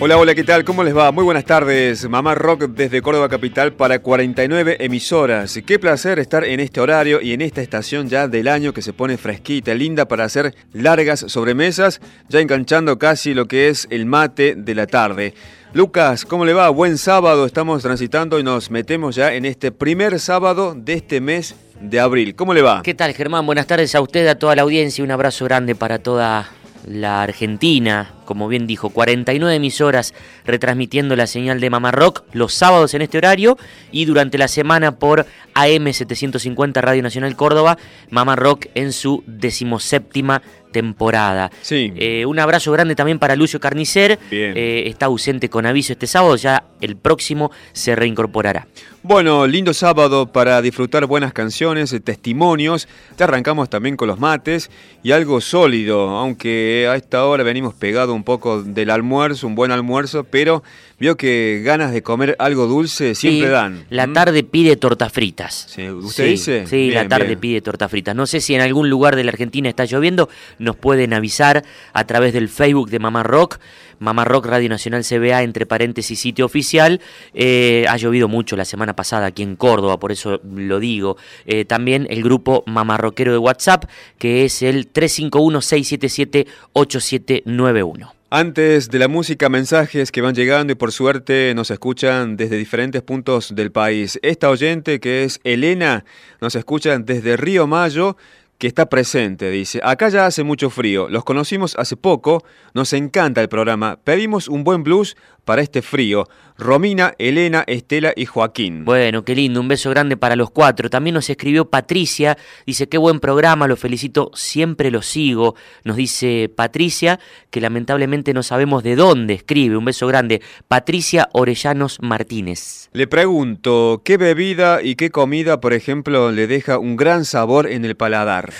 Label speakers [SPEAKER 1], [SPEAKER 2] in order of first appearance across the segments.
[SPEAKER 1] Hola, hola, ¿qué tal? ¿Cómo les va? Muy buenas tardes. Mamá Rock desde Córdoba Capital para 49 emisoras. Qué placer estar en este horario y en esta estación ya del año que se pone fresquita, linda para hacer largas sobremesas, ya enganchando casi lo que es el mate de la tarde. Lucas, ¿cómo le va? Buen sábado, estamos transitando y nos metemos ya en este primer sábado de este mes de abril. ¿Cómo le va?
[SPEAKER 2] ¿Qué tal, Germán? Buenas tardes a usted, a toda la audiencia. Un abrazo grande para toda la Argentina, como bien dijo, 49 emisoras retransmitiendo la señal de Mamá Rock los sábados en este horario y durante la semana por AM 750 Radio Nacional Córdoba, Mamá Rock en su decimoséptima temporada.
[SPEAKER 1] Sí.
[SPEAKER 2] Eh, un abrazo grande también para Lucio Carnicer. Eh, está ausente con aviso este sábado, ya el próximo se reincorporará.
[SPEAKER 1] Bueno, lindo sábado para disfrutar buenas canciones, eh, testimonios. Te arrancamos también con los mates y algo sólido, aunque a esta hora venimos pegado un poco del almuerzo, un buen almuerzo, pero vio que ganas de comer algo dulce siempre dan.
[SPEAKER 2] La tarde pide tortas fritas.
[SPEAKER 1] ¿Usted dice?
[SPEAKER 2] Sí, la tarde pide tortas fritas. No sé si en algún lugar de la Argentina está lloviendo, nos pueden avisar a través del Facebook de Mamá Rock. Mamá Rock Radio Nacional CBA, entre paréntesis, sitio oficial. Eh, ha llovido mucho la semana pasada aquí en Córdoba, por eso lo digo. Eh, también el grupo Mamá Rockero de WhatsApp, que es el 351-677-8791.
[SPEAKER 1] Antes de la música, mensajes que van llegando y por suerte nos escuchan desde diferentes puntos del país. Esta oyente que es Elena nos escucha desde Río Mayo que está presente, dice, acá ya hace mucho frío, los conocimos hace poco, nos encanta el programa, pedimos un buen blues para este frío. Romina, Elena, Estela y Joaquín.
[SPEAKER 2] Bueno, qué lindo, un beso grande para los cuatro. También nos escribió Patricia, dice, qué buen programa, lo felicito, siempre lo sigo. Nos dice Patricia, que lamentablemente no sabemos de dónde escribe. Un beso grande. Patricia Orellanos Martínez.
[SPEAKER 1] Le pregunto, ¿qué bebida y qué comida, por ejemplo, le deja un gran sabor en el paladar?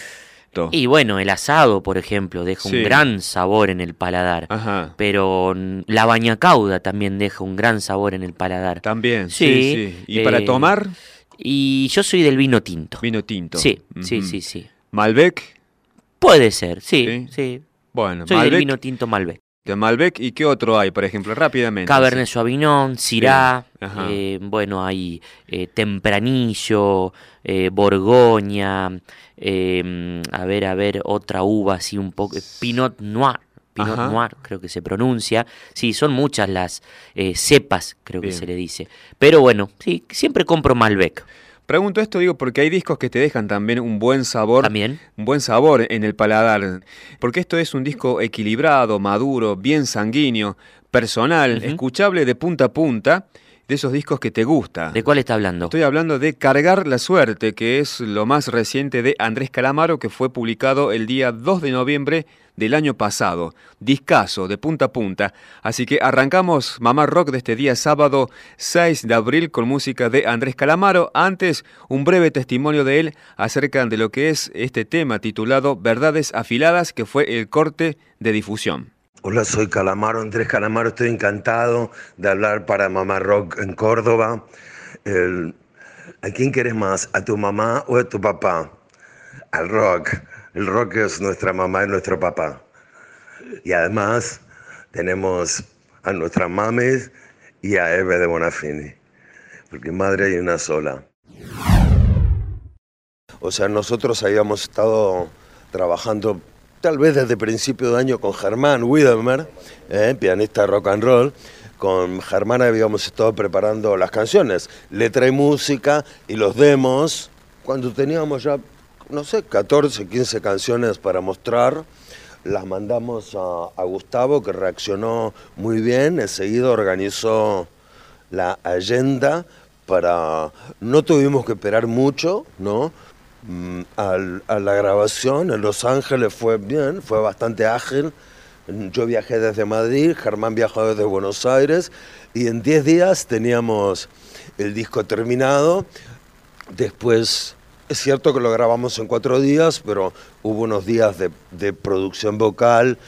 [SPEAKER 2] Y bueno, el asado, por ejemplo, deja un gran sabor en el paladar.
[SPEAKER 1] Ajá.
[SPEAKER 2] Pero la bañacauda también deja un gran sabor en el paladar.
[SPEAKER 1] También, sí. sí, ¿Y para eh, tomar?
[SPEAKER 2] Y yo soy del vino tinto.
[SPEAKER 1] Vino tinto.
[SPEAKER 2] Sí, sí, sí, sí.
[SPEAKER 1] ¿Malbec?
[SPEAKER 2] Puede ser, sí, sí.
[SPEAKER 1] Bueno,
[SPEAKER 2] soy del vino tinto Malbec.
[SPEAKER 1] De Malbec, ¿y qué otro hay, por ejemplo, rápidamente?
[SPEAKER 2] Cabernet Sauvignon, Syrah, eh, bueno, hay eh, Tempranillo, eh, Borgoña, eh, a ver, a ver, otra uva así un poco, Pinot Noir. Pinot Noir, creo que se pronuncia. Sí, son muchas las cepas, creo que se le dice. Pero bueno, sí, siempre compro Malbec.
[SPEAKER 1] Pregunto esto, digo, porque hay discos que te dejan también un buen sabor.
[SPEAKER 2] También.
[SPEAKER 1] Un buen sabor en el paladar. Porque esto es un disco equilibrado, maduro, bien sanguíneo, personal, escuchable de punta a punta de esos discos que te gusta.
[SPEAKER 2] ¿De cuál está hablando?
[SPEAKER 1] Estoy hablando de Cargar la Suerte, que es lo más reciente de Andrés Calamaro, que fue publicado el día 2 de noviembre del año pasado. Discaso, de punta a punta. Así que arrancamos Mamá Rock de este día sábado 6 de abril con música de Andrés Calamaro. Antes, un breve testimonio de él acerca de lo que es este tema titulado Verdades Afiladas, que fue el corte de difusión.
[SPEAKER 3] Hola, soy Calamaro, Andrés Calamaro, estoy encantado de hablar para Mamá Rock en Córdoba. ¿A quién quieres más? ¿A tu mamá o a tu papá? Al rock. El rock es nuestra mamá y nuestro papá. Y además tenemos a nuestras mames y a Eve de Bonafini, porque madre hay una sola. O sea, nosotros habíamos estado trabajando tal vez desde principio de año con Germán Widemer, eh, pianista rock and roll. Con Germán habíamos estado preparando las canciones, letra y música y los demos. Cuando teníamos ya, no sé, 14, 15 canciones para mostrar, las mandamos a, Gustavo, que reaccionó muy bien, enseguida organizó la agenda para... No tuvimos que esperar mucho, ¿no? Mm, a la grabación en Los Ángeles fue bien, fue bastante ágil. Yo viajé desde Madrid, Germán viajó desde Buenos Aires y en 10 días teníamos el disco terminado. Después, es cierto que lo grabamos en cuatro días, pero hubo unos días de, producción vocal,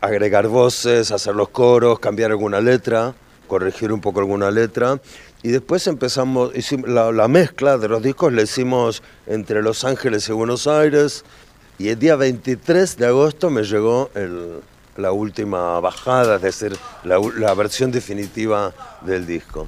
[SPEAKER 3] agregar voces, hacer los coros, cambiar alguna letra, corregir un poco alguna letra. Y después empezamos, la, la, mezcla de los discos la hicimos entre Los Ángeles y Buenos Aires. Y el día 23 de agosto me llegó la última bajada, es decir, la, la versión definitiva del disco.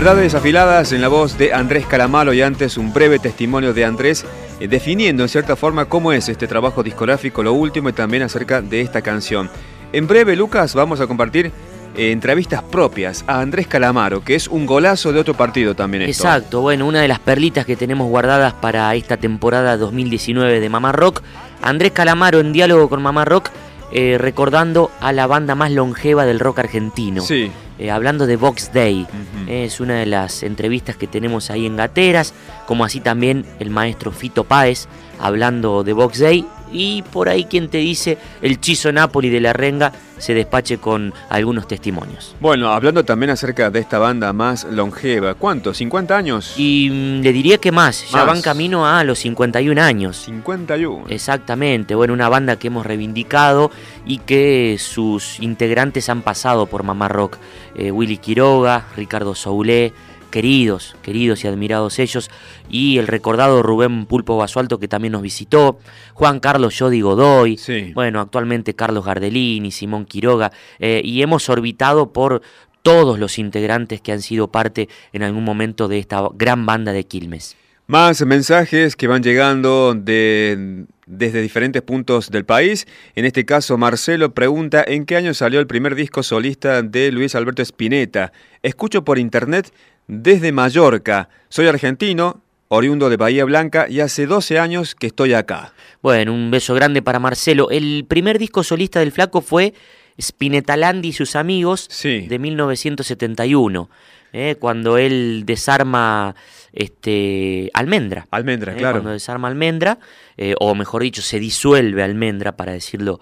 [SPEAKER 1] Verdades afiladas en la voz de Andrés Calamaro y antes un breve testimonio de Andrés eh, definiendo en cierta forma cómo es este trabajo discográfico, lo último y también acerca de esta canción. En breve, Lucas, vamos a compartir eh, entrevistas propias a Andrés Calamaro, que es un golazo de otro partido también.
[SPEAKER 2] Exacto, bueno, una de las perlitas que tenemos guardadas para esta temporada 2019 de Mamá Rock. Andrés Calamaro en diálogo con Mamá Rock, eh, recordando a la banda más longeva del rock argentino.
[SPEAKER 1] Sí.
[SPEAKER 2] Eh, hablando de Box Day. Es una de las entrevistas que tenemos ahí en Gateras, como así también el maestro Fito Páez hablando de Box Day y por ahí quien te dice el Chizo Napoli de la Renga se despache con algunos testimonios.
[SPEAKER 1] Bueno, hablando también acerca de esta banda más longeva, ¿cuánto? ¿50 años?
[SPEAKER 2] Y mm, le diría que más, ya van camino a los 51 años.
[SPEAKER 1] 51.
[SPEAKER 2] Exactamente, bueno, una banda que hemos reivindicado y que sus integrantes han pasado por Mamá Rock. Eh, Willy Quiroga, Ricardo Soulé, queridos, queridos y admirados ellos, y el recordado Rubén Pulpo Basualto que también nos visitó, Juan Carlos Yodi Godoy, bueno, actualmente Carlos Gardelini, Simón Quiroga, eh, y hemos orbitado por todos los integrantes que han sido parte en algún momento de esta gran banda de Quilmes.
[SPEAKER 1] Más mensajes que van llegando de, desde diferentes puntos del país. En este caso, Marcelo pregunta en qué año salió el primer disco solista de Luis Alberto Spinetta. Escucho por internet desde Mallorca. Soy argentino oriundo de Bahía Blanca, y hace 12 años que estoy acá.
[SPEAKER 2] Bueno, un beso grande para Marcelo. El primer disco solista del Flaco fue Spinetalandi y sus amigos de 1971, eh, cuando él desarma este, Almendra.
[SPEAKER 1] Almendra, eh, claro.
[SPEAKER 2] Cuando desarma Almendra, eh, o mejor dicho, se disuelve Almendra, para decirlo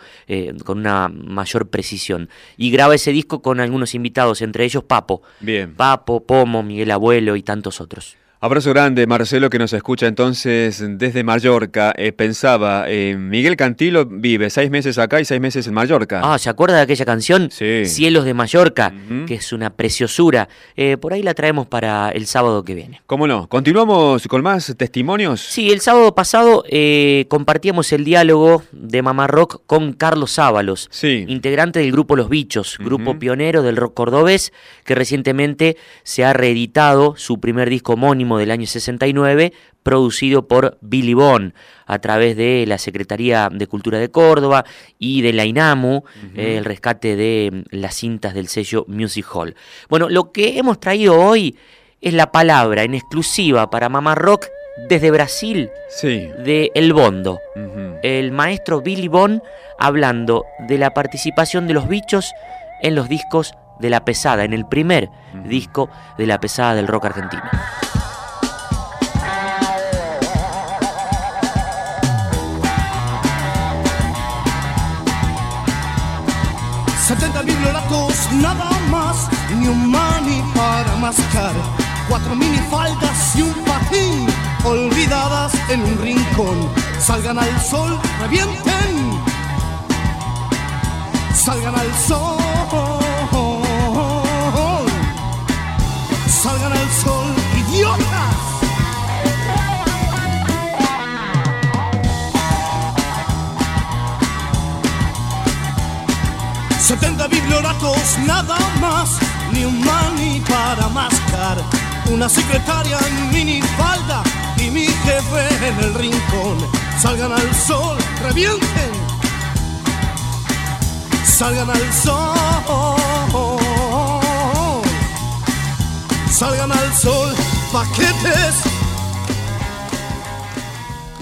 [SPEAKER 2] con una mayor precisión. Y graba ese disco con algunos invitados, entre ellos Papo.
[SPEAKER 1] Bien.
[SPEAKER 2] Papo, Pomo, Miguel Abuelo y tantos otros.
[SPEAKER 1] Abrazo grande, Marcelo, que nos escucha entonces desde Mallorca. Eh, pensaba, eh, Miguel Cantilo vive seis meses acá y seis meses en Mallorca.
[SPEAKER 2] Ah, ¿se acuerda de aquella canción?
[SPEAKER 1] Sí.
[SPEAKER 2] Cielos de Mallorca, que es una preciosura. Eh, por ahí la traemos para el sábado que viene.
[SPEAKER 1] ¿Cómo no? ¿Continuamos con más testimonios?
[SPEAKER 2] Sí, el sábado pasado compartíamos el diálogo de Mamá Rock con Carlos Ábalos,
[SPEAKER 1] sí.
[SPEAKER 2] integrante del grupo Los Bichos, grupo pionero del rock cordobés, que recientemente se ha reeditado su primer disco homónimo del año 69, producido por Billy Bond a través de la Secretaría de Cultura de Córdoba y de la INAMU, eh, el rescate de mm, las cintas del sello Music Hall. Bueno, lo que hemos traído hoy es la palabra en exclusiva para Mamá Rock desde Brasil
[SPEAKER 1] sí.
[SPEAKER 2] de El Bondo. El maestro Billy Bond hablando de la participación de los bichos en los discos de La Pesada, en el primer disco de La Pesada del rock argentino.
[SPEAKER 4] Nada más, ni un mani para mascar. Cuatro minifaldas y un patín, olvidadas en un rincón. Salgan al sol, revienten. Salgan al sol. Una secretaria en minifalda y mi jefe en el rincón. Salgan al sol, revienten. Salgan al sol. Salgan al sol, paquetes.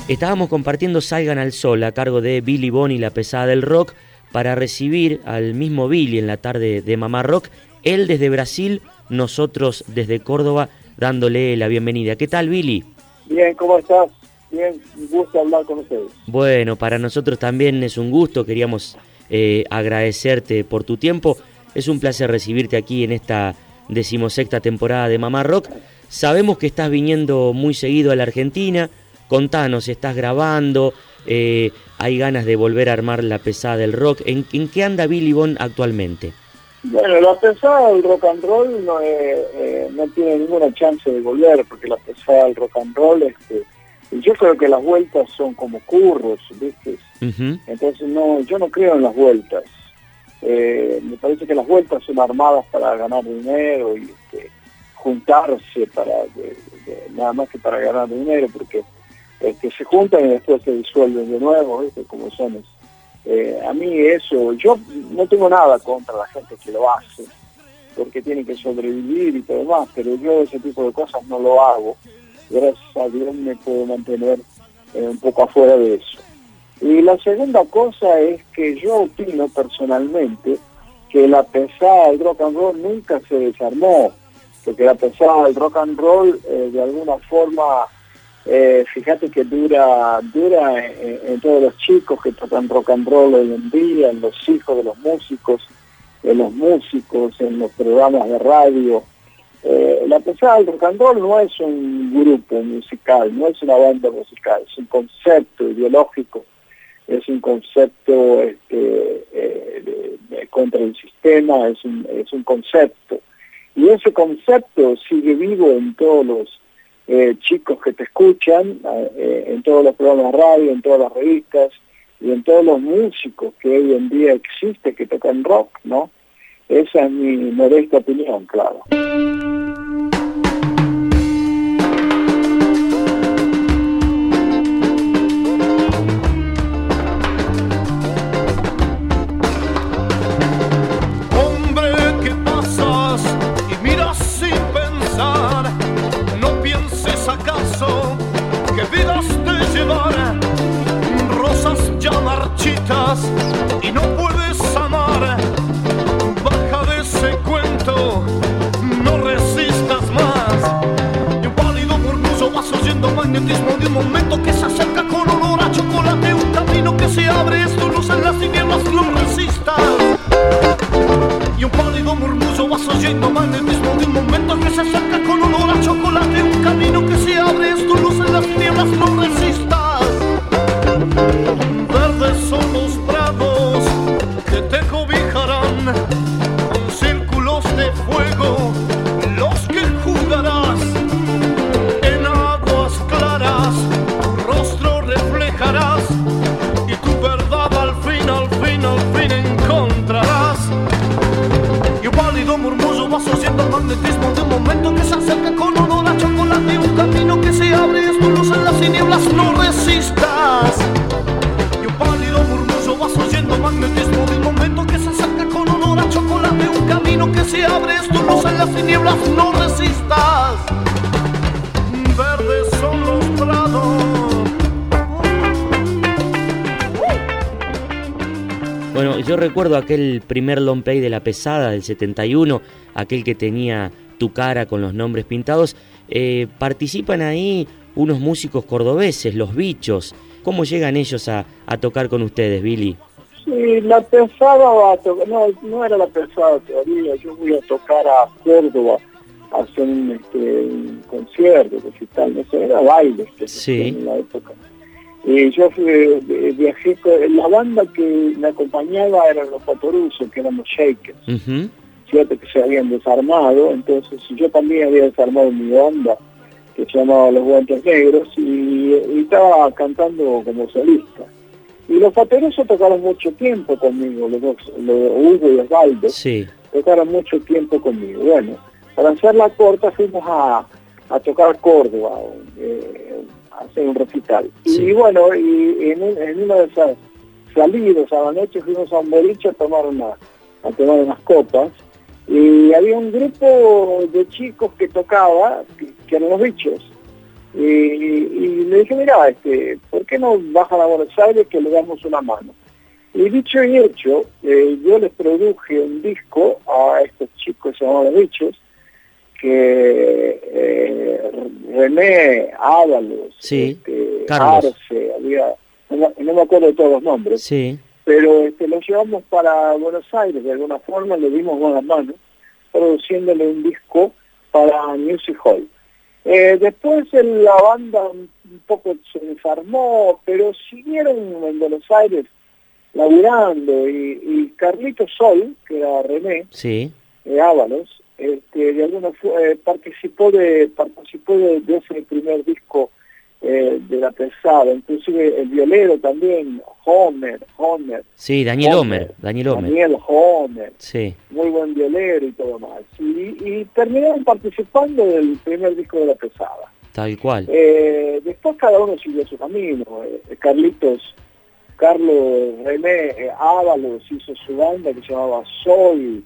[SPEAKER 2] Estábamos compartiendo Salgan al Sol a cargo de Billy Bonnie, la pesada del rock para recibir al mismo Billy en la tarde de Mamá Rock, él desde Brasil, nosotros desde Córdoba, dándole la bienvenida. ¿Qué tal, Billy?
[SPEAKER 5] Bien, ¿cómo estás? Bien, un gusto hablar con ustedes.
[SPEAKER 2] Bueno, para nosotros también es un gusto, queríamos eh, agradecerte por tu tiempo. Es un placer recibirte aquí en esta decimosexta temporada de Mamá Rock. Sabemos que estás viniendo muy seguido a la Argentina. Contanos, ¿estás grabando? Eh, hay ganas de volver a armar la pesada del rock. ¿En, qué anda Billy Bond actualmente?
[SPEAKER 5] Bueno, la pesada del rock and roll no, eh, no tiene ninguna chance de volver, porque la pesada del rock and roll, este, yo creo que las vueltas son como curros, ¿viste? Entonces no, yo no creo en las vueltas. Eh, me parece que las vueltas son armadas para ganar dinero y este, juntarse para nada más que para ganar dinero, porque que se juntan y después se disuelven de nuevo, ¿viste? como son. Eh, a mí eso, yo no tengo nada contra la gente que lo hace, porque tiene que sobrevivir y todo demás, pero yo ese tipo de cosas no lo hago. Gracias a Dios me puedo mantener eh, un poco afuera de eso. Y la segunda cosa es que yo opino personalmente que la pesada del rock and roll nunca se desarmó, porque la pesada del rock and roll eh, de alguna forma eh, fíjate que dura dura en, todos los chicos que tocan rock and roll hoy en día, en los hijos de los músicos, en los músicos, en los programas de radio. Eh, la pesada del rock and roll no es un grupo musical, no es una banda musical, es un concepto ideológico, es un concepto este, eh, contra el sistema, es un, es un concepto. Y ese concepto sigue vivo en todos los eh, chicos que te escuchan eh, en todos los programas de radio, en todas las revistas y en todos los músicos que hoy en día existe que tocan rock, ¿no? Esa es mi modesta opinión, claro.
[SPEAKER 4] y no puedes amar. Baja de ese cuento, no resistas más. Yo pálido por vas oyendo magnetismo de un momento que se acerca.
[SPEAKER 2] Primer long play de La Pesada del 71, aquel que tenía tu cara con los nombres pintados. Eh, participan ahí unos músicos cordobeses, los bichos. ¿Cómo llegan ellos a, a tocar con ustedes, Billy?
[SPEAKER 5] Sí, la pesada va a tocar, no, no era la pesada todavía, yo voy a tocar a Córdoba a hacer un, este, un concierto, recital, no sé, era baile
[SPEAKER 2] Sí.
[SPEAKER 5] en la época. Y yo fui, eh, viajé, con, la banda que me acompañaba eran los Patorusos, que éramos Shakers,
[SPEAKER 2] Ujú,
[SPEAKER 5] cierto que se habían desarmado, entonces yo también había desarmado mi banda, que se llamaba Los Guantes Negros, y, y estaba cantando como solista. Y los Paterosos tocaron mucho tiempo conmigo, los dos, los Hugo y Osvaldo,
[SPEAKER 2] Sí,
[SPEAKER 5] tocaron mucho tiempo conmigo. Bueno, para hacerla corta fuimos a, a tocar Córdoba, eh, hacer un recital.
[SPEAKER 2] Sí.
[SPEAKER 5] Y bueno, y en, un- en una de esas salidas a la noche fuimos a un boliche a tomar, una, a tomar unas copas. Y había un grupo de chicos que tocaba, que, que eran los bichos. Y, y le dije, mira, este, ¿por qué no bajan a Buenos Aires que le damos una mano? Y dicho y hecho, eh, yo les produje un disco a estos chicos que se llamaban Los Bichos, que eh, René, Ábalos,
[SPEAKER 2] Sí,
[SPEAKER 5] este,
[SPEAKER 2] Carlos.
[SPEAKER 5] Arce, había, no, me- no me acuerdo de todos los nombres,
[SPEAKER 2] sí,
[SPEAKER 5] pero este, los llevamos para Buenos Aires, de alguna forma le dimos buenas manos, produciéndole un disco para Music Hall. Eh, después la banda un un poco se desarmó, pero siguieron en Buenos Aires laburando y, y Carlito Sol, que era René
[SPEAKER 2] sí.
[SPEAKER 5] eh, Ábalos, este, de alguna eh, participó de participó de, de ese primer disco eh, de la pesada, inclusive el violero también, Homer, Homer,
[SPEAKER 2] Sí, Daniel
[SPEAKER 5] Homer,
[SPEAKER 2] Homer, Daniel Homer.
[SPEAKER 5] Daniel Homer,
[SPEAKER 2] Sí,
[SPEAKER 5] muy buen violero y todo más. Y, y terminaron participando del primer disco de la pesada.
[SPEAKER 2] tal cual.
[SPEAKER 5] Eh, después cada uno siguió su camino. Eh, Carlitos, Carlos René Ábalos hizo su banda que se llamaba Soy.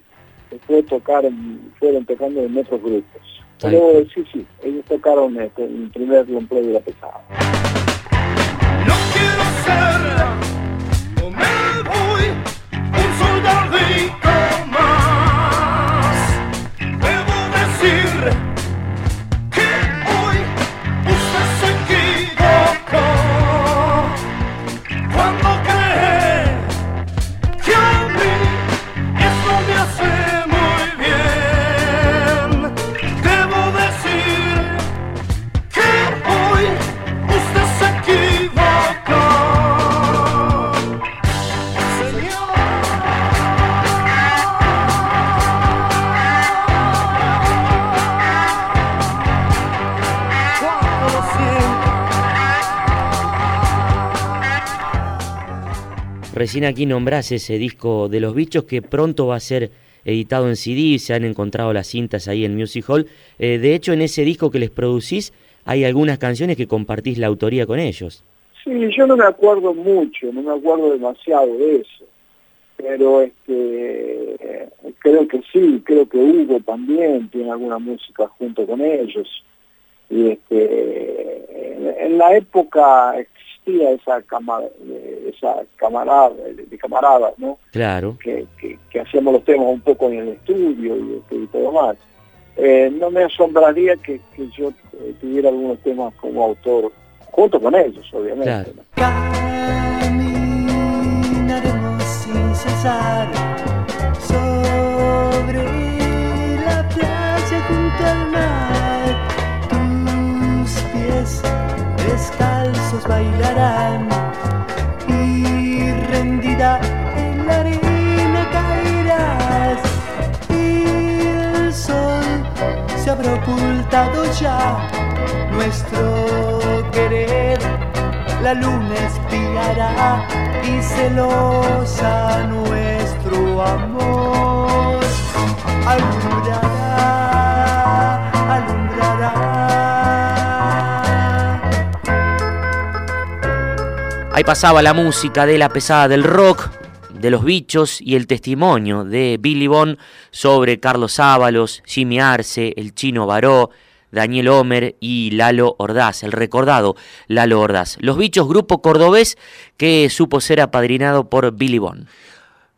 [SPEAKER 5] Fueron tocando en otros grupos. Pero sí, sí, ellos tocaron este, el primer long play de la pesada.
[SPEAKER 4] No quiero ser,
[SPEAKER 2] Recién aquí nombrás ese disco de los bichos que pronto va a ser editado en CD, se han encontrado las cintas ahí en Music Hall. Eh, de hecho, en ese disco que les producís hay algunas canciones que compartís la autoría con ellos.
[SPEAKER 5] Sí, yo no me acuerdo mucho, no me acuerdo demasiado de eso, pero este, creo que sí, creo que Hugo también tiene alguna música junto con ellos. Y este, en, en la época existía esa cama, esa camarada, de camaradas, ¿no?
[SPEAKER 2] Claro.
[SPEAKER 5] que, que, que hacíamos los temas un poco en el estudio y, este, y todo más. Eh, no me asombraría que, que yo eh, tuviera algunos temas como autor, junto con ellos, obviamente.
[SPEAKER 2] Claro.
[SPEAKER 5] ¿no?
[SPEAKER 6] Caminaremos sin sobre bailarán y rendida en la arena caerás. Y el sol se habrá ocultado ya nuestro querer. La luna espiará y celosa nuestro amor alumbrará,
[SPEAKER 2] Ahí pasaba la música de la pesada del rock, de los bichos y el testimonio de Billy Bond sobre Carlos Ábalos, Jimmy Arce, el chino Baró, Daniel Homer y Lalo Ordaz, el recordado Lalo Ordaz. Los Bichos, grupo cordobés que supo ser apadrinado por Billy Bond.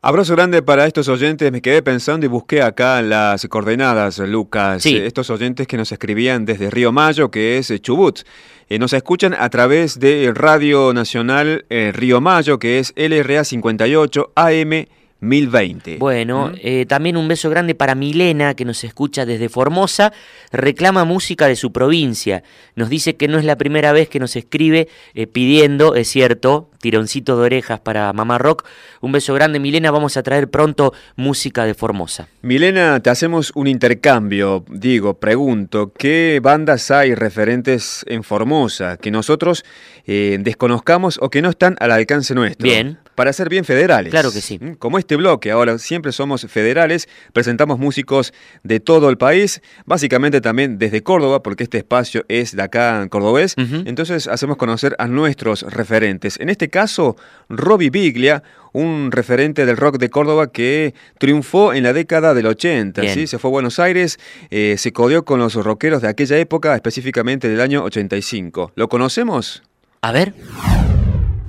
[SPEAKER 1] Abrazo grande para estos oyentes. Me quedé pensando y busqué acá las coordenadas, Lucas.
[SPEAKER 2] Sí.
[SPEAKER 1] Estos oyentes que nos escribían desde Río Mayo, que es Chubut. Eh, nos escuchan a través de Radio Nacional eh, Río Mayo, que es LRA 58 AM 1020.
[SPEAKER 2] Bueno,
[SPEAKER 1] ¿Mm?
[SPEAKER 2] eh, también un beso grande para Milena, que nos escucha desde Formosa, reclama música de su provincia. Nos dice que no es la primera vez que nos escribe eh, pidiendo, es cierto, tironcito de orejas para Mamá Rock. Un beso grande, Milena, vamos a traer pronto música de Formosa.
[SPEAKER 1] Milena, te hacemos un intercambio. Digo, pregunto, ¿qué bandas hay referentes en Formosa que nosotros eh, desconozcamos o que no están al alcance nuestro?
[SPEAKER 2] Bien.
[SPEAKER 1] Para ser bien federales.
[SPEAKER 2] Claro que sí.
[SPEAKER 1] ¿Mm? Como este bloque, ahora siempre somos federales, presentamos músicos de todo el país, básicamente también desde Córdoba, porque este espacio es de acá en cordobés. Entonces hacemos conocer a nuestros referentes. En este caso, Robbie Biglia, un referente del rock de Córdoba que triunfó en la década del 80,
[SPEAKER 2] Bien.
[SPEAKER 1] ¿sí? se fue a Buenos Aires, eh, se codió con los rockeros de aquella época, específicamente del año 85. ¿Lo conocemos?
[SPEAKER 2] A ver.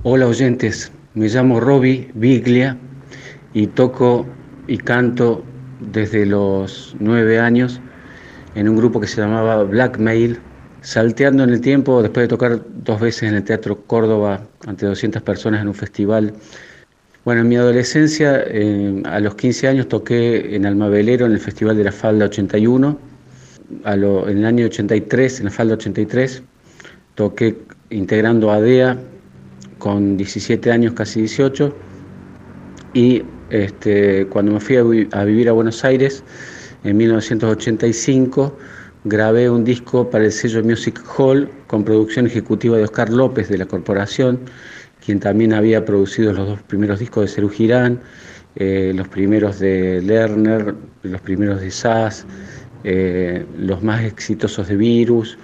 [SPEAKER 7] Hola oyentes, me llamo Robbie Biglia y toco y canto desde los nueve años en un grupo que se llamaba Blackmail, salteando en el tiempo después de tocar dos veces en el Teatro Córdoba ante 200 personas en un festival. Bueno, en mi adolescencia, eh, a los 15 años, toqué en Almavelero en el Festival de la Falda 81. A lo- en el año 83, en la Falda 83, toqué integrando a DEA con 17 años, casi 18. Y este, cuando me fui a, vi- a vivir a Buenos Aires, en 1985, grabé un disco para el sello Music Hall con producción ejecutiva de Oscar López de la corporación, quien también había producido los dos primeros discos de Cerú Girán, eh, los primeros de Lerner, los primeros de Sass, eh, los más exitosos de Virus,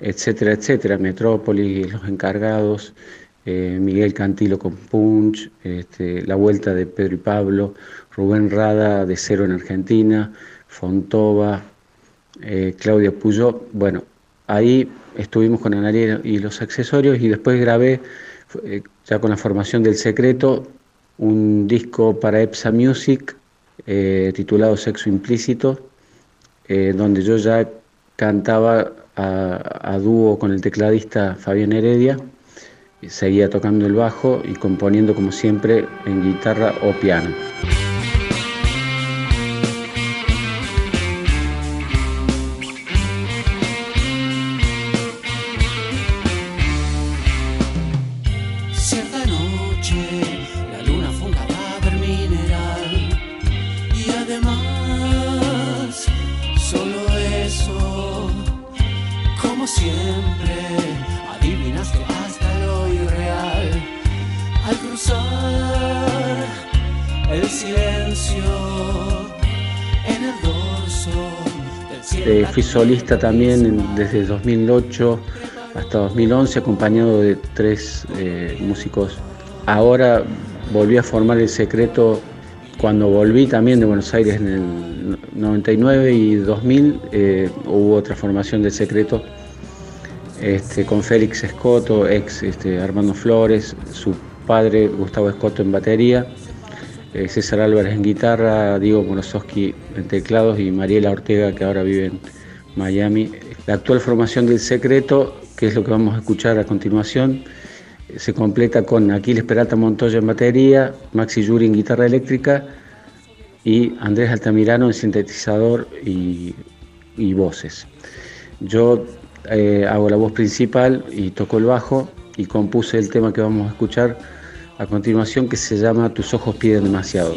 [SPEAKER 7] etcétera, etcétera, Metrópolis, Los Encargados, eh, Miguel Cantilo con Punch, este, La Vuelta de Pedro y Pablo, Rubén Rada de Cero en Argentina, Fontova, eh, Claudia Puyó. Bueno, ahí estuvimos con Analia y los accesorios y después grabé, eh, ya con la formación del secreto, un disco para EPSA Music titulado Sexo Implícito, donde yo ya cantaba a, a dúo con el tecladista Fabián Heredia, seguía tocando el bajo y componiendo como siempre en guitarra o piano. Solista también desde 2008 hasta 2011, acompañado de tres eh, músicos. Ahora volví a formar el secreto cuando volví también de Buenos Aires en el 99 y 2000. eh, hubo otra formación del secreto este, con Félix Escoto, ex este, Armando Flores, su padre Gustavo Escoto en batería, eh, César Álvarez en guitarra, Diego Morosowski en teclados y Mariela Ortega que ahora vive en Miami. La actual formación del secreto, que es lo que vamos a escuchar a continuación, se completa con Aquiles Peralta Montoya en batería, Maxi Yuri en guitarra eléctrica y Andrés Altamirano en sintetizador y, voces. Yo eh, hago la voz principal y toco el bajo y compuse el tema que vamos a escuchar a continuación que se llama Tus ojos piden demasiado.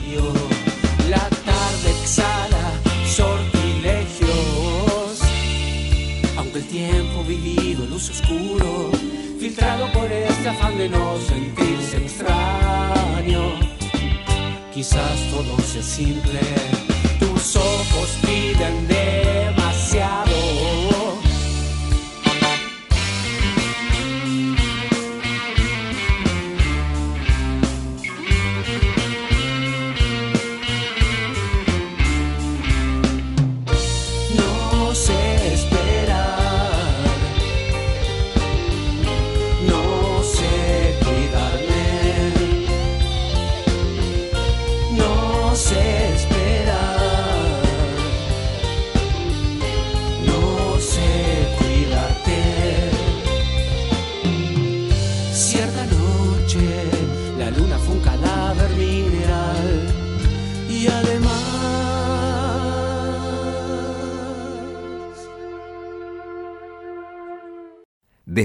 [SPEAKER 8] Quizás todo sea simple,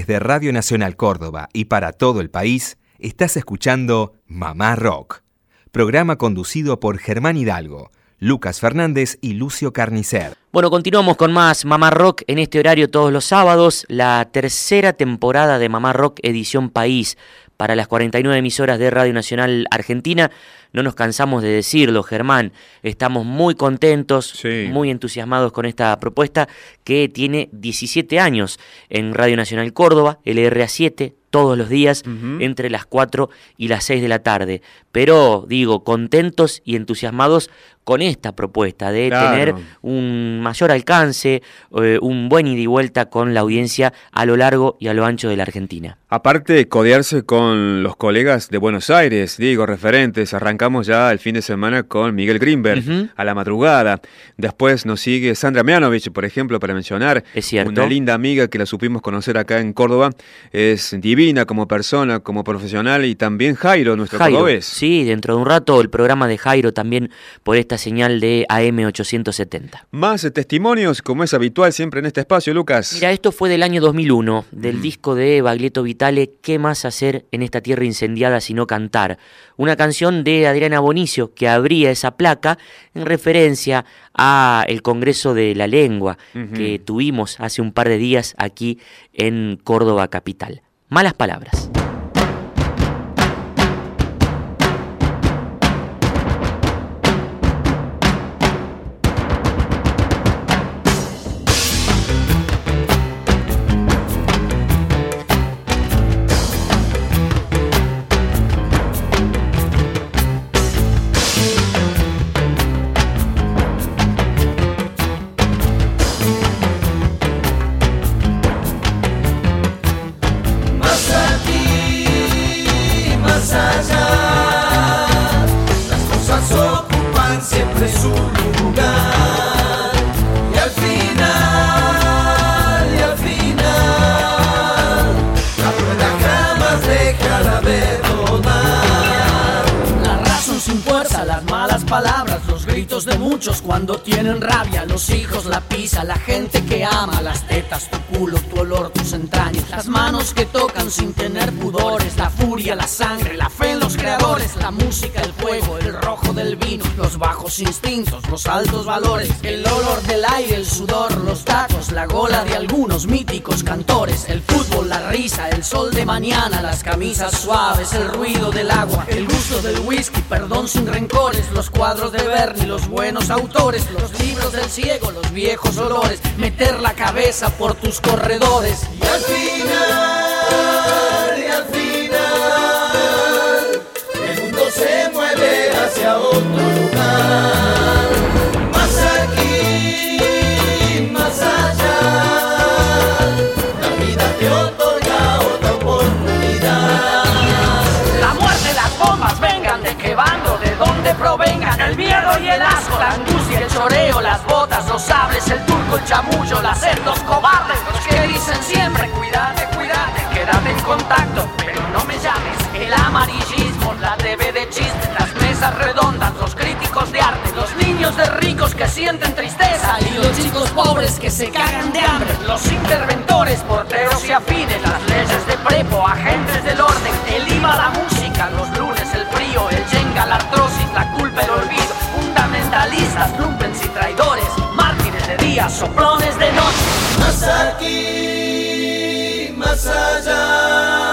[SPEAKER 9] Desde Radio Nacional Córdoba y para todo el país, estás escuchando Mamá Rock, programa conducido por Germán Hidalgo, Lucas Fernández y Lucio Carnicer.
[SPEAKER 2] Bueno, continuamos con más Mamá Rock en este horario todos los sábados, la tercera temporada de Mamá Rock Edición País para las 49 emisoras de Radio Nacional Argentina. No nos cansamos de decirlo, Germán. Estamos muy contentos,
[SPEAKER 1] Sí.
[SPEAKER 2] muy entusiasmados con esta propuesta que tiene 17 años en Radio Nacional Córdoba, LRA7, todos los días entre las 4 y las 6 de la tarde. Pero digo, contentos y entusiasmados con esta propuesta de
[SPEAKER 1] Claro.
[SPEAKER 2] tener un mayor alcance, eh, un buen ida y vuelta con la audiencia a lo largo y a lo ancho de la Argentina.
[SPEAKER 1] Aparte de codearse con los colegas de Buenos Aires, digo, referentes, arrancamos ya el fin de semana con Miguel Greenberg a la madrugada. Después nos sigue Sandra Mianovich, por ejemplo, para mencionar.
[SPEAKER 2] Es cierto.
[SPEAKER 1] Una linda amiga que la supimos conocer acá en Córdoba. Es divina como persona, como profesional y también Jairo, nuestro
[SPEAKER 2] Jairo,
[SPEAKER 1] cordobés.
[SPEAKER 2] sí, dentro de un rato el programa de Jairo también por esta señal de AM 870.
[SPEAKER 1] Más eh, testimonios, como es habitual siempre en este espacio, Lucas.
[SPEAKER 2] Mira, esto fue del año 2001, del disco de Baglietto Vitale, ¿Qué más hacer en esta tierra incendiada sino cantar? Una canción de Adriana Bonicio que abría esa placa en referencia a el Congreso de la Lengua que tuvimos hace un par de días aquí en Córdoba capital. Malas palabras.
[SPEAKER 8] Los gritos de muchos cuando tienen rabia, los hijos, la pizza, la gente que ama, las tetas, tu culo, tu olor, tus entrañas, las manos que tocan sin tener pudores, la furia, la sangre, la fe en los creadores, la música, el fuego, el rojo del vino, los bajos instintos, los altos valores, el olor del aire, el sudor, los tacos, la gola de algunos míticos cantores, el fútbol, la risa, el sol de mañana, las camisas suaves, el ruido del agua, el gusto del whisky, perdón sin rencores, los cuadros de Bernie, los buenos autores, los libros del ciego, los viejos olores, meter la cabeza por tus corredores. Y al final, y al final, el mundo se mueve hacia otro lugar. El miedo y el asco, la angustia, el choreo, las botas, los sables, el turco, el chamullo, la sed, los cobardes, los que dicen siempre, cuídate, cuídate, quédate en contacto, pero no me llames. El amarillismo, la TV de chistes, las mesas redondas, los críticos de arte, los niños de ricos que sienten tristeza y los chicos pobres que se cagan de hambre, los interventores, porteros y afines, las leyes de prepo, agentes del orden, soplones de noche.
[SPEAKER 10] Más aquí, más allá,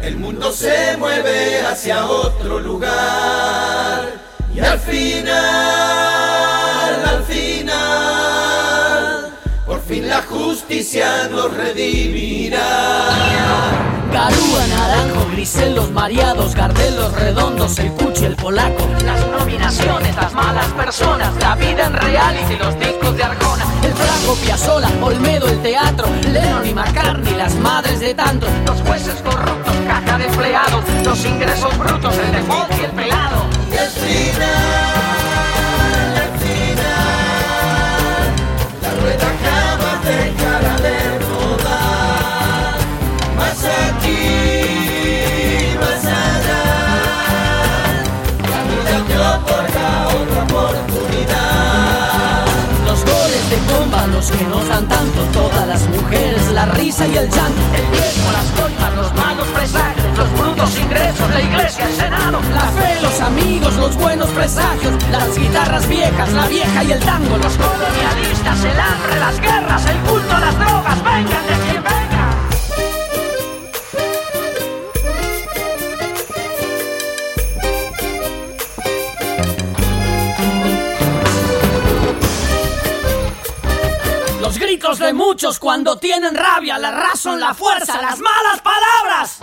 [SPEAKER 10] el mundo se mueve hacia otro lugar y al final, fin la justicia nos redimirá.
[SPEAKER 8] Garúa, naranjo, grisel, los mareados, Gardel, los redondos, el cuchi, el polaco, las nominaciones, las malas personas, la vida en reality, los discos de Arjona, el flaco Piazzola, Olmedo, el teatro, Lennon y McCartney, las madres de tantos, los jueces corruptos, caja de empleados, los ingresos brutos, el default y el pelado.
[SPEAKER 10] Y al final, al final, la rueda
[SPEAKER 8] los que nos dan tanto, todas las mujeres, la risa y el llanto, el viejo, las coimas, los malos presagios, los brutos ingresos, la iglesia, el senado, la fe, los amigos, los buenos presagios, las guitarras viejas, la vieja y el tango, los colonialistas, el hambre, las guerras, el culto, las drogas, vengan de quien venga. Los gritos de muchos cuando tienen rabia, la razón, la fuerza, las malas palabras.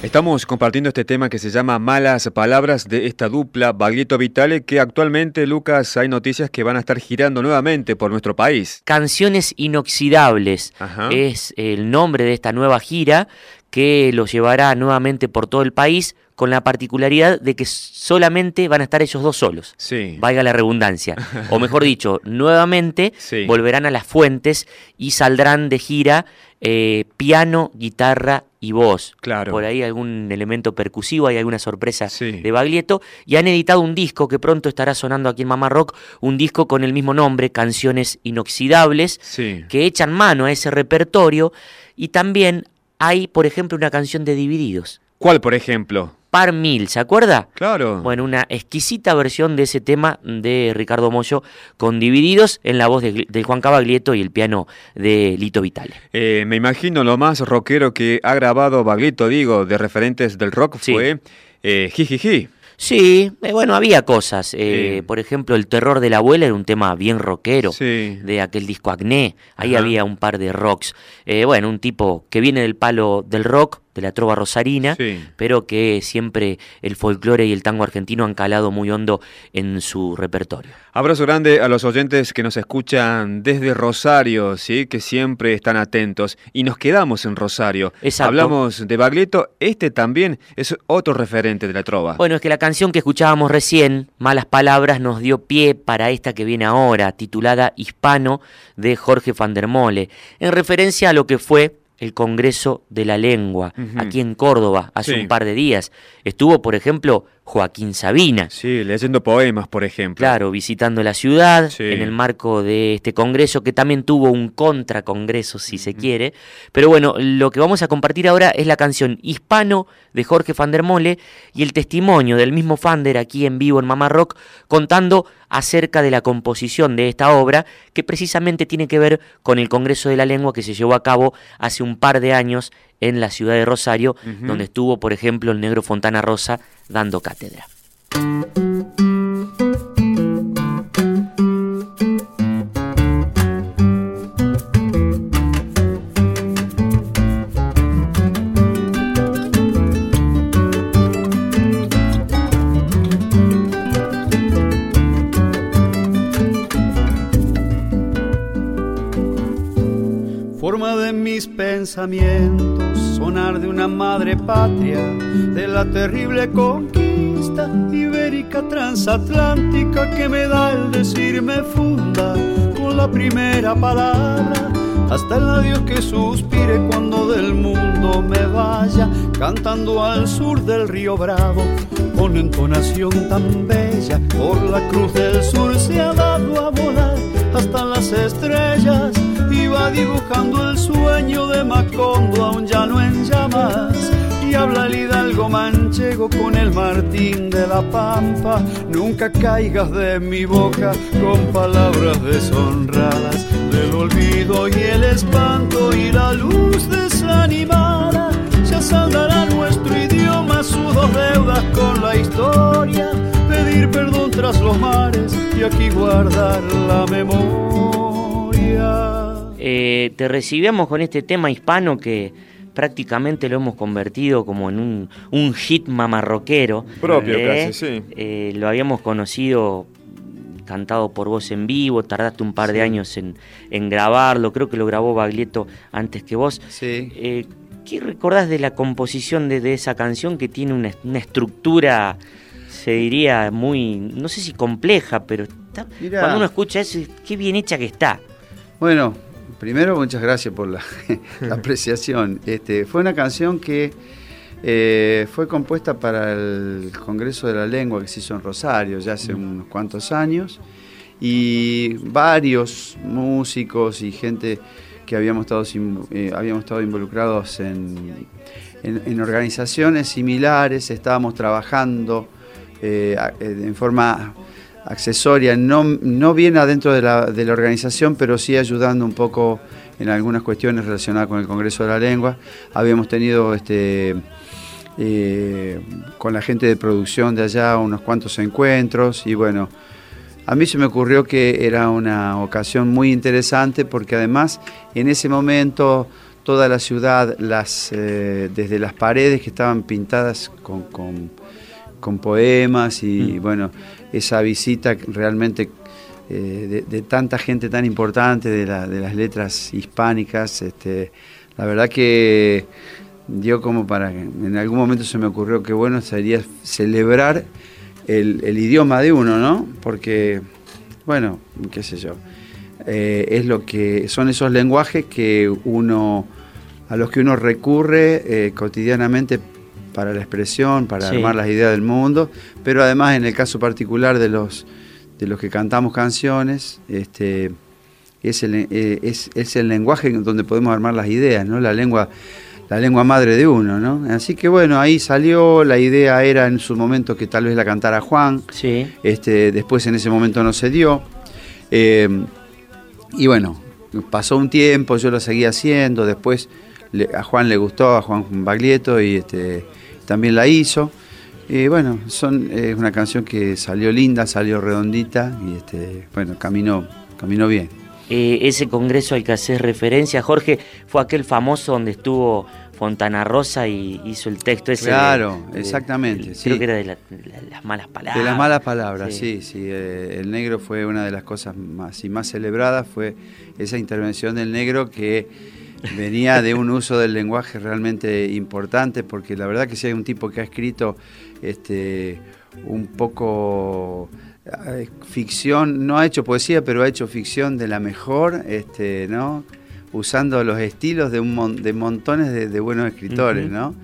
[SPEAKER 1] Estamos compartiendo este tema que se llama Malas Palabras de esta dupla Baglietto Vitale que actualmente, Lucas, hay noticias que van a estar girando nuevamente por nuestro país.
[SPEAKER 2] Canciones Inoxidables
[SPEAKER 1] Ajá.
[SPEAKER 2] es el nombre de esta nueva gira que los llevará nuevamente por todo el país con la particularidad de que solamente van a estar ellos dos solos.
[SPEAKER 1] Sí.
[SPEAKER 2] Valga la redundancia. O mejor dicho, nuevamente
[SPEAKER 1] Sí.
[SPEAKER 2] volverán a las fuentes y saldrán de gira eh, piano, guitarra y voz.
[SPEAKER 1] Claro.
[SPEAKER 2] Por ahí algún elemento percusivo, hay alguna sorpresa
[SPEAKER 1] Sí.
[SPEAKER 2] de Baglietto. Y han editado un disco que pronto estará sonando aquí en Mamá Rock, un disco con el mismo nombre, Canciones Inoxidables,
[SPEAKER 1] Sí.
[SPEAKER 2] que echan mano a ese repertorio. Y también hay, por ejemplo, una canción de Divididos.
[SPEAKER 1] ¿Cuál, por ejemplo?
[SPEAKER 2] Par Mil, ¿se acuerda?
[SPEAKER 1] Claro.
[SPEAKER 2] Bueno, una exquisita versión de ese tema de Ricardo Mollo con Divididos en la voz de, de Juan Cavaglietto y el piano de Lito Vitale.
[SPEAKER 1] Eh, me imagino lo más rockero que ha grabado Baglietto, digo, de referentes del rock
[SPEAKER 2] Sí.
[SPEAKER 1] fue eh, Jijiji.
[SPEAKER 2] Sí, eh, bueno, había cosas. eh. Por ejemplo, El terror de la abuela era un tema bien rockero
[SPEAKER 1] Sí.
[SPEAKER 2] de aquel disco Acné. Ahí
[SPEAKER 1] Ajá.
[SPEAKER 2] había un par de rocks. Eh, bueno, un tipo que viene del palo del rock, de la trova rosarina,
[SPEAKER 1] Sí.
[SPEAKER 2] pero que siempre el folclore y el tango argentino han calado muy hondo en su repertorio.
[SPEAKER 1] Abrazo grande a los oyentes que nos escuchan desde Rosario, ¿sí? que siempre están atentos. Y nos quedamos en Rosario.
[SPEAKER 2] Exacto.
[SPEAKER 1] Hablamos de Baglietto, este también es otro referente de la trova.
[SPEAKER 2] Bueno, es que la canción que escuchábamos recién, Malas Palabras, nos dio pie para esta que viene ahora, titulada Hispano, de Jorge van der Mole, en referencia a lo que fue el Congreso de la Lengua, aquí en Córdoba, hace
[SPEAKER 1] Sí.
[SPEAKER 2] un par de días. Estuvo, por ejemplo, Joaquín Sabina.
[SPEAKER 1] Sí, leyendo poemas, por ejemplo.
[SPEAKER 2] Claro, visitando la ciudad
[SPEAKER 1] Sí.
[SPEAKER 2] en el marco de este congreso que también tuvo un contracongreso, si se quiere. Pero bueno, lo que vamos a compartir ahora es la canción Hispano de Jorge van der Mole y el testimonio del mismo Fander aquí en vivo en Mamá Rock contando acerca de la composición de esta obra que precisamente tiene que ver con el Congreso de la Lengua que se llevó a cabo hace un par de años en la ciudad de Rosario, donde estuvo, por ejemplo, el negro Fontana Rosa dando cátedra.
[SPEAKER 11] Forma de mis pensamientos, sonar de una madre patria, de la terrible conquista ibérica transatlántica que me da el decirme funda con la primera palabra, hasta el adiós que suspire cuando del mundo me vaya, cantando al sur del río Bravo, con entonación tan bella, por la cruz del sur se ha dado a volar hasta las estrellas, y va dibujando el sueño de Macondo, habla el hidalgo manchego con el Martín de la Pampa. Nunca caigas de mi boca con palabras deshonradas del olvido y el espanto y la luz desanimada. Ya saldará nuestro idioma, sus dos deudas con la historia. Pedir perdón tras los mares y aquí guardar la memoria.
[SPEAKER 2] Eh, te recibimos con este tema hispano que prácticamente lo hemos convertido como en un, un hit mamarroquero.
[SPEAKER 1] Propio
[SPEAKER 2] ¿eh?
[SPEAKER 1] casi, sí.
[SPEAKER 2] Eh, lo habíamos conocido cantado por vos en vivo, tardaste un par de años en, en, grabarlo, creo que lo grabó Baglietto antes que vos.
[SPEAKER 11] Sí.
[SPEAKER 2] Eh, ¿Qué recordás de la composición de, de esa canción que tiene una, una, estructura, se diría, muy, no sé si compleja, pero está, cuando uno escucha eso, qué bien hecha que está?
[SPEAKER 11] Bueno, primero muchas gracias por la, la apreciación. Este, fue una canción que eh, fue compuesta para el Congreso de la Lengua que se hizo en Rosario ya hace unos cuantos años y varios músicos y gente que habíamos estado, eh, habíamos estado involucrados en, en, en, organizaciones similares, estábamos trabajando eh, en forma accesoria, no, no bien adentro de la, de la, organización, pero sí ayudando un poco en algunas cuestiones relacionadas con el Congreso de la Lengua. Habíamos tenido este, eh, con la gente de producción de allá unos cuantos encuentros y bueno, a mí se me ocurrió que era una ocasión muy interesante porque además en ese momento toda la ciudad, las, eh, desde las paredes que estaban pintadas con, con, con poemas y mm. bueno, esa visita realmente eh, de, tanta gente tan importante de, la, de las letras hispánicas, este, la verdad que dio como para en algún momento se me ocurrió que bueno sería celebrar el, el idioma de uno, ¿no? Porque, bueno, qué sé yo, eh, es lo que son esos lenguajes que uno a los que uno recurre eh, cotidianamente para la expresión, para sí. armar las ideas del mundo, pero además en el caso particular de los de los que cantamos canciones, este, es, el, eh, es, es el lenguaje donde podemos armar las ideas, ¿no? La lengua la lengua madre de uno, ¿no? Así que bueno, ahí salió, la idea era en su momento que tal vez la cantara Juan,
[SPEAKER 2] sí.
[SPEAKER 11] este, después en ese momento no se dio, eh, y bueno, pasó un tiempo, yo lo seguí haciendo, después a Juan le gustó, a Juan Baglietto, y este, también la hizo, y bueno, son, es una canción que salió linda, salió redondita, y este, bueno, caminó, caminó bien.
[SPEAKER 2] Eh, ese congreso al que haces referencia, Jorge, fue aquel famoso donde estuvo Fontana Rosa y hizo el texto ese.
[SPEAKER 11] Claro,
[SPEAKER 2] de, de,
[SPEAKER 11] exactamente.
[SPEAKER 2] De,
[SPEAKER 11] sí.
[SPEAKER 2] Creo que era de, la, las malas palabras.
[SPEAKER 11] De las malas palabras, sí, sí. sí. Eh, el negro fue una de las cosas más y más celebradas, fue esa intervención del negro que venía de un uso del lenguaje realmente importante, porque la verdad que si hay un tipo que ha escrito este, un poco eh, ficción, no ha hecho poesía, pero ha hecho ficción de la mejor, este, ¿no? usando los estilos de, un mon de montones de, de, buenos escritores, uh -huh. ¿no?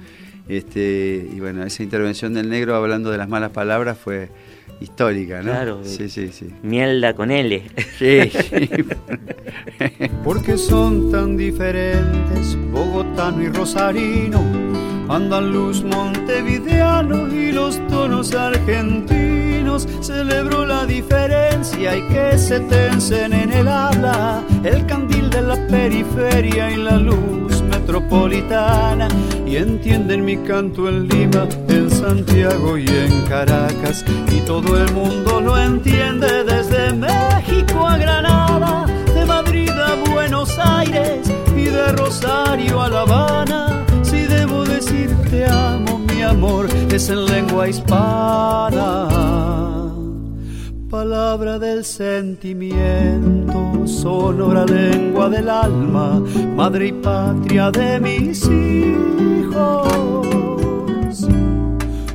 [SPEAKER 11] Este, y bueno, esa intervención del negro hablando de las malas palabras fue histórica, ¿no?
[SPEAKER 2] Claro.
[SPEAKER 11] Sí, sí, sí.
[SPEAKER 2] Mielda con L.
[SPEAKER 11] Sí.
[SPEAKER 12] Porque son tan diferentes bogotano y rosarino, andaluz, montevideano y los tonos argentinos. Celebro la diferencia y que se tensen en el habla el candil de la periferia y la luz metropolitana. Y entienden mi canto en Lima, en Santiago y en Caracas. Y todo el mundo lo entiende desde México a Granada, de Madrid a Buenos Aires y de Rosario a La Habana. Si debo decir te amo, mi amor, es en lengua hispana. Palabra del sentimiento, sonora lengua del alma, madre y patria de mis hijos,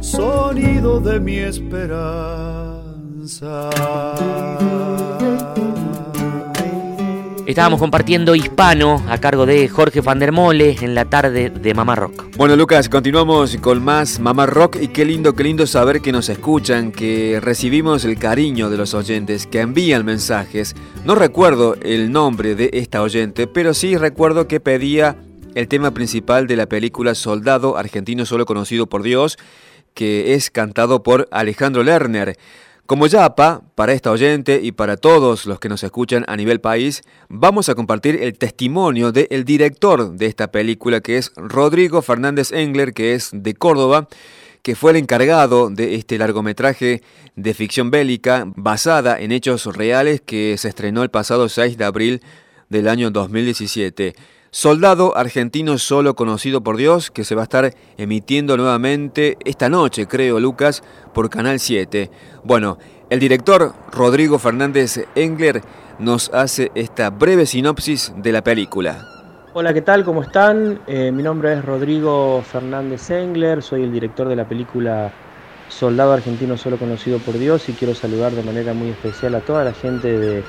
[SPEAKER 12] sonido de mi esperanza.
[SPEAKER 2] Estábamos compartiendo Hispano a cargo de Jorge Van der Mole en la tarde de Mamá Rock.
[SPEAKER 1] Bueno, Lucas, continuamos con más Mamá Rock y qué lindo, qué lindo saber que nos escuchan, que recibimos el cariño de los oyentes, que envían mensajes. No recuerdo el nombre de esta oyente, pero sí recuerdo que pedía el tema principal de la película Soldado Argentino Solo Conocido por Dios, que es cantado por Alejandro Lerner. Como yapa, para esta oyente y para todos los que nos escuchan a nivel país, vamos a compartir el testimonio del director de esta película, que es Rodrigo Fernández Engler, que es de Córdoba, que fue el encargado de este largometraje de ficción bélica basada en hechos reales que se estrenó el pasado 6 de abril del año 2017. Soldado argentino solo conocido por Dios, que se va a estar emitiendo nuevamente esta noche, creo, Lucas, por Canal 7. Bueno, el director Rodrigo Fernández Engler nos hace esta breve sinopsis de la película.
[SPEAKER 13] Hola, ¿qué tal? ¿Cómo están? Eh, mi nombre es Rodrigo Fernández Engler, soy el director de la película Soldado Argentino Solo Conocido por Dios y quiero saludar de manera muy especial a toda la gente de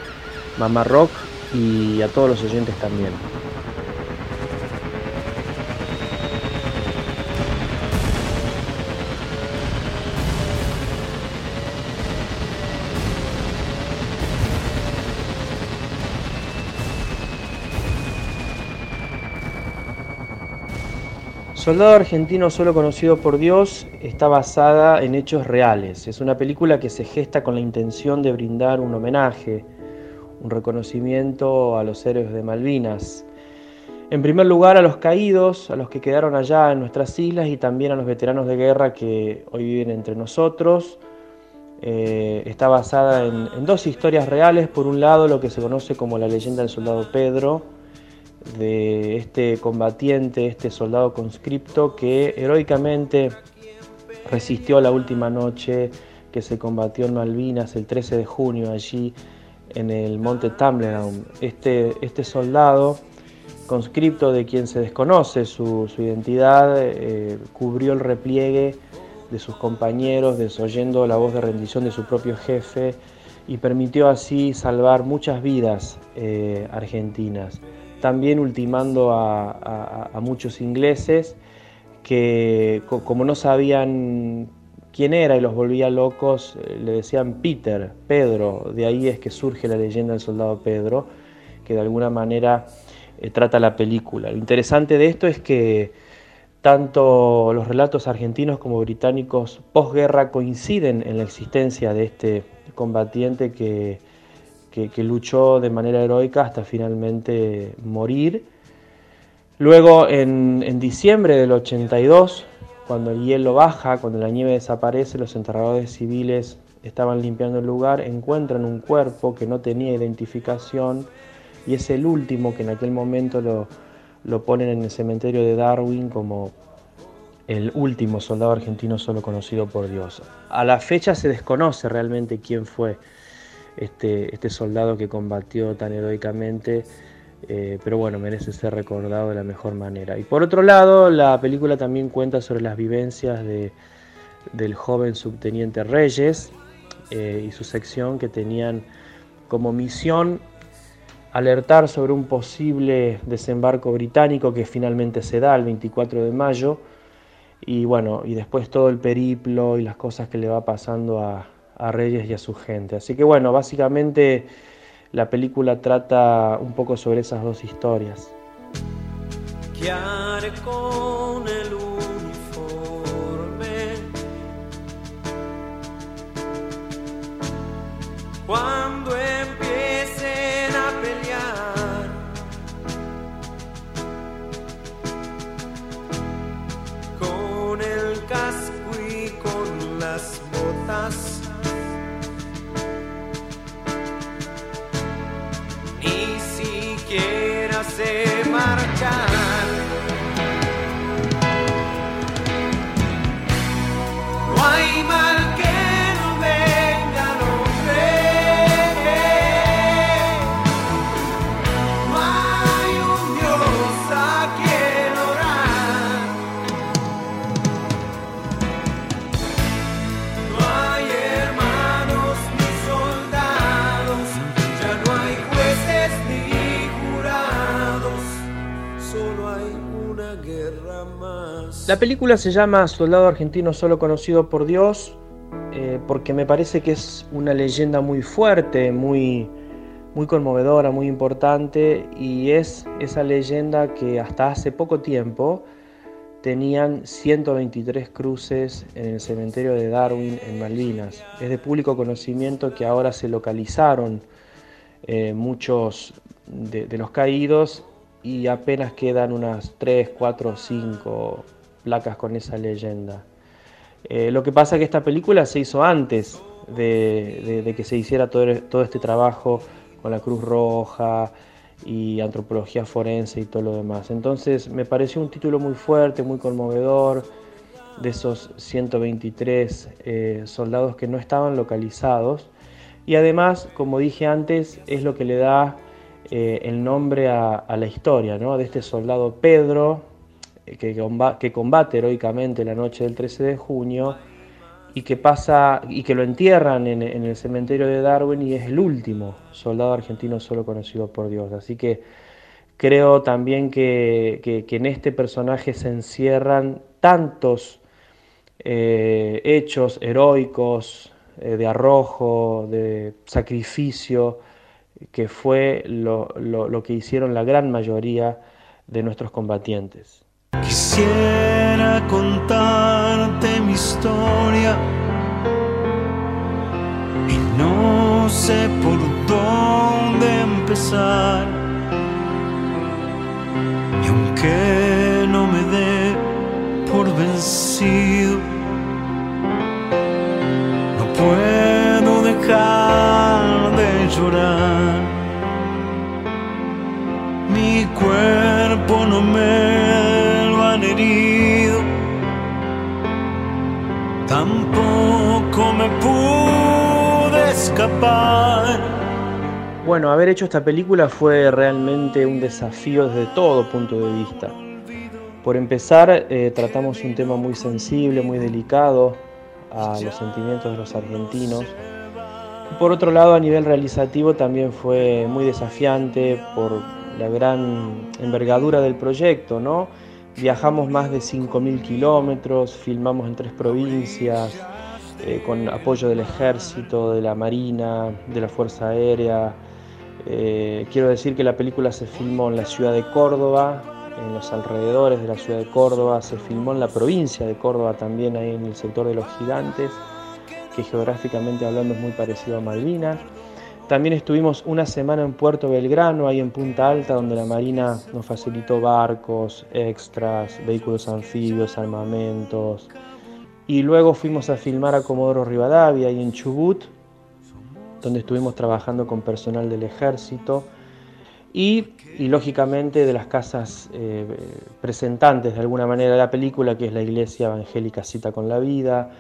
[SPEAKER 13] Mamá Rock y a todos los oyentes también. Soldado Argentino Solo Conocido por Dios está basada en hechos reales. Es una película que se gesta con la intención de brindar un homenaje, un reconocimiento a los héroes de Malvinas. En primer lugar a los caídos, a los que quedaron allá en nuestras islas y también a los veteranos de guerra que hoy viven entre nosotros. Eh, está basada en, en dos historias reales. Por un lado lo que se conoce como la leyenda del soldado Pedro, de este combatiente, este soldado conscripto que heroicamente resistió la última noche que se combatió en Malvinas el 13 de junio allí en el monte Tumbledown. Este, este soldado conscripto de quien se desconoce su, identidad eh, cubrió el repliegue de sus compañeros desoyendo la voz de rendición de su propio jefe y permitió así salvar muchas vidas eh, argentinas también ultimando a, muchos ingleses que como no sabían quién era y los volvía locos, eh, le decían Peter, Pedro, de ahí es que surge la leyenda del soldado Pedro, que de alguna manera eh, trata la película. Lo interesante de esto es que tanto los relatos argentinos como británicos posguerra coinciden en la existencia de este combatiente que que, luchó de manera heroica hasta finalmente morir. Luego, en, diciembre del 82, cuando el hielo baja, cuando la nieve desaparece, los enterradores civiles estaban limpiando el lugar, encuentran un cuerpo que no tenía identificación y es el último que en aquel momento lo, ponen en el cementerio de Darwin como el último soldado argentino solo conocido por Dios. A la fecha se desconoce realmente quién fue este, este soldado que combatió tan heroicamente, eh, pero bueno, merece ser recordado de la mejor manera. Y por otro lado, la película también cuenta sobre las vivencias de, del joven subteniente Reyes eh, y su sección que tenían como misión alertar sobre un posible desembarco británico que finalmente se da el 24 de mayo y bueno, y después todo el periplo y las cosas que le va pasando a, a Reyes y a su gente. Así que bueno, básicamente la película trata un poco sobre esas dos historias.
[SPEAKER 14] ¿Qué haré con el uniforme?
[SPEAKER 13] La película se llama Soldado Argentino Solo Conocido por Dios eh, porque me parece que es una leyenda muy fuerte, muy, muy conmovedora, muy importante y es esa leyenda que hasta hace poco tiempo tenían 123 cruces en el cementerio de Darwin en Malvinas. Es de público conocimiento que ahora se localizaron eh, muchos de, los caídos y apenas quedan unas 3, 4, 5 placas con esa leyenda. Eh, lo que pasa es que esta película se hizo antes de, que se hiciera todo, este trabajo con la Cruz Roja, y antropología forense y todo lo demás. Entonces me pareció un título muy fuerte, muy conmovedor, de esos 123 eh, soldados que no estaban localizados. Y además, como dije antes, es lo que le da eh, el nombre a, la historia, ¿no? de este soldado Pedro, que, que combate heroicamente la noche del 13 de junio y que pasa y que lo entierran en, el cementerio de Darwin y es el último soldado argentino solo conocido por Dios. Así que creo también que, en este personaje se encierran tantos eh, hechos heroicos eh, de arrojo, de sacrificio, que fue lo, lo que hicieron la gran mayoría de nuestros combatientes.
[SPEAKER 6] Quisiera contarte mi historia y no sé por dónde empezar. Y aunque no me dé por vencido, no puedo dejar de llorar. Mi cuerpo no me tampoco me pude escapar.
[SPEAKER 13] Bueno, haber hecho esta película fue realmente un desafío desde todo punto de vista. Por empezar, eh, tratamos un tema muy sensible, muy delicado a los sentimientos de los argentinos. por otro lado, a nivel realizativo también fue muy desafiante por la gran envergadura del proyecto, ¿no? Viajamos más de 5.000 kilómetros, filmamos en tres provincias, eh, con apoyo del ejército, de la marina, de la Fuerza Aérea. Eh, quiero decir que la película se filmó en la ciudad de Córdoba, en los alrededores de la ciudad de Córdoba, se filmó en la provincia de Córdoba también, ahí en el sector de los gigantes, que geográficamente hablando es muy parecido a Malvinas. También estuvimos una semana en Puerto Belgrano, ahí en Punta Alta, donde la Marina nos facilitó barcos, extras, vehículos anfibios, armamentos. Y luego fuimos a filmar a Comodoro Rivadavia, ahí en Chubut, donde estuvimos trabajando con personal del ejército y, lógicamente de las casas eh, presentantes de alguna manera de la película, que es la Iglesia Evangélica Cita con la Vida,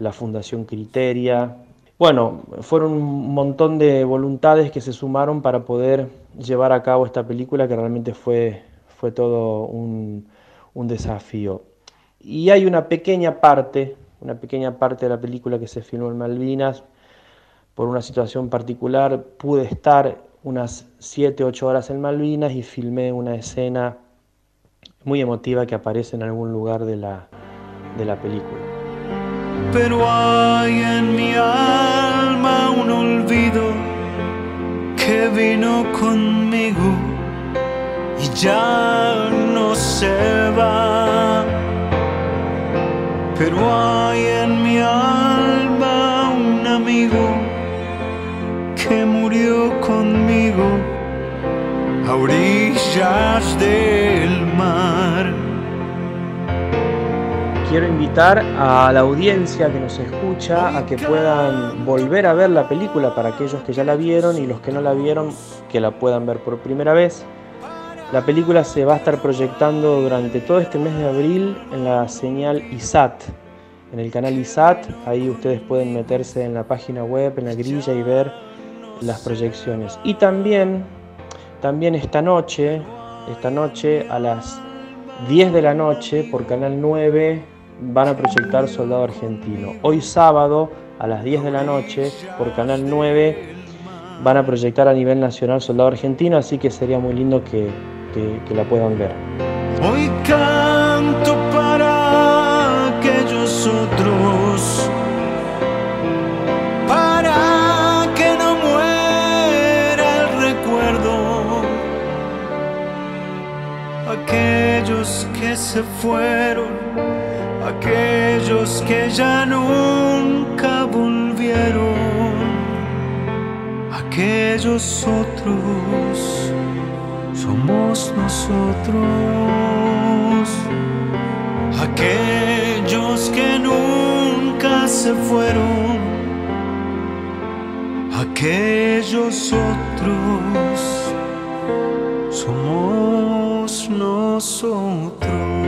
[SPEAKER 13] la Fundación Criteria, bueno, fueron un montón de voluntades que se sumaron para poder llevar a cabo esta película que realmente fue, fue todo un, desafío. Y hay una pequeña parte, una pequeña parte de la película que se filmó en Malvinas. Por una situación particular pude estar unas 7, 8 horas en Malvinas y filmé una escena muy emotiva que aparece en algún lugar de la, de la película
[SPEAKER 6] pero hay en mi alma un olvido que vino conmigo y ya no se va. Pero hay en mi alma un amigo que murió conmigo a orillas del mar
[SPEAKER 13] quiero invitar a la audiencia que nos escucha a que puedan volver a ver la película para aquellos que ya la vieron y los que no la vieron que la puedan ver por primera vez. La película se va a estar proyectando durante todo este mes de abril en la señal ISAT, en el canal ISAT. Ahí ustedes pueden meterse en la página web, en la grilla y ver las proyecciones. Y también, también esta noche, esta noche a las 10 de la noche por Canal 9 van a proyectar Soldado Argentino. Hoy sábado a las 10 de la noche por Canal 9 van a proyectar a nivel nacional Soldado Argentino, así que sería muy lindo que, que, que la puedan ver.
[SPEAKER 6] Hoy canto para aquellos otros, para que no muera el recuerdo, aquellos que se fueron ya nunca volvieron, aquellos otros somos nosotros, aquellos que nunca se fueron, aquellos otros somos nosotros.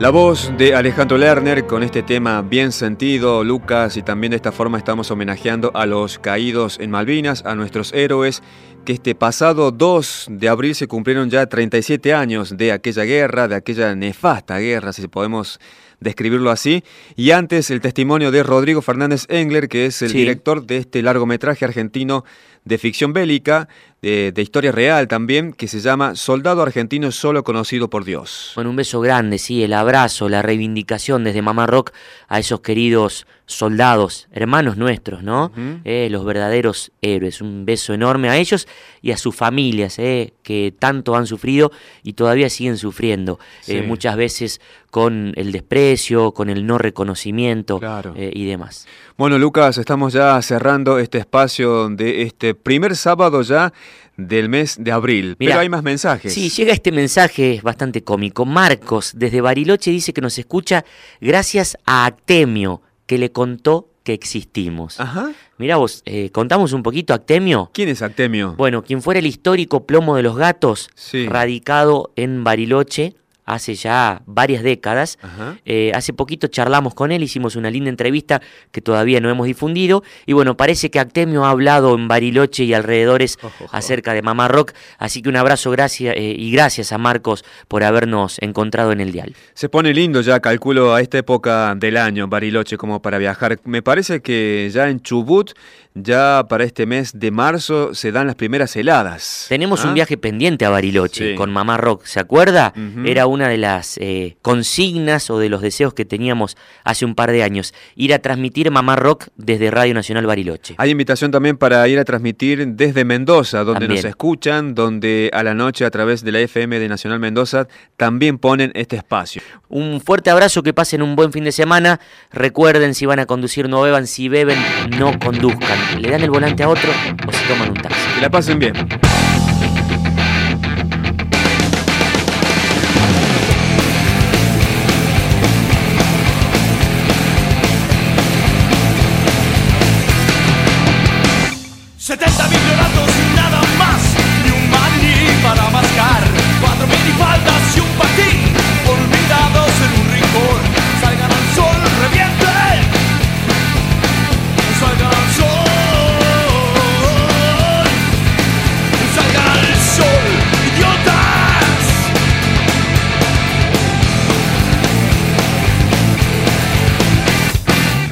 [SPEAKER 1] La voz de Alejandro Lerner con este tema bien sentido, Lucas, y también de esta forma estamos homenajeando a los caídos en Malvinas, a nuestros héroes, que este pasado 2 de abril se cumplieron ya 37 años de aquella guerra, de aquella nefasta guerra, si podemos describirlo así. Y antes el testimonio de Rodrigo Fernández Engler, que es el director de este largometraje argentino de ficción bélica, de, historia real también, que se llama Soldado Argentino Solo Conocido por Dios.
[SPEAKER 2] Bueno, un beso grande, sí, el abrazo, la reivindicación desde Mamá Rock a esos queridos soldados, hermanos nuestros, ¿no? Eh, los verdaderos héroes. Un beso enorme a ellos y a sus familias, eh, que tanto han sufrido y todavía siguen sufriendo. Eh, muchas veces con el desprecio, con el no reconocimiento y demás.
[SPEAKER 1] Bueno, Lucas, estamos ya cerrando este espacio de este primer sábado ya del mes de abril. Pero hay más mensajes.
[SPEAKER 2] Sí, llega este mensaje bastante cómico. Marcos, desde Bariloche, dice que nos escucha gracias a Actemio, que le contó que existimos. Ajá. Mira vos, eh, contamos un poquito Actemio.
[SPEAKER 1] ¿Quién es Actemio?
[SPEAKER 2] Bueno, quien fuera el histórico plomo de los gatos, radicado en Bariloche, hace ya varias décadas. Eh, hace poquito charlamos con él, hicimos una linda entrevista que todavía no hemos difundido. Y bueno, parece que Actemio ha hablado en Bariloche y alrededores acerca de Mamá Rock. Así que un abrazo gracias, eh, y gracias a Marcos por habernos encontrado en el dial.
[SPEAKER 1] Se pone lindo ya, calculo, a esta época del año, Bariloche, como para viajar. Me parece que ya en Chubut ya para este mes de marzo se dan las primeras heladas.
[SPEAKER 2] Tenemos un ¿ah? viaje pendiente a Bariloche con Mamá Rock, ¿se acuerda? Era una de las eh, consignas o de los deseos que teníamos hace un par de años, ir a transmitir Mamá Rock desde Radio Nacional Bariloche.
[SPEAKER 1] Hay invitación también para ir a transmitir desde Mendoza, donde nos escuchan, donde a la noche a través de la FM de Nacional Mendoza también ponen este espacio.
[SPEAKER 2] Un fuerte abrazo, que pasen un buen fin de semana. Recuerden, si van a conducir no beban, si beben no conduzcan le dan el volante a otro o se toman un taxi.
[SPEAKER 1] Que la pasen bien.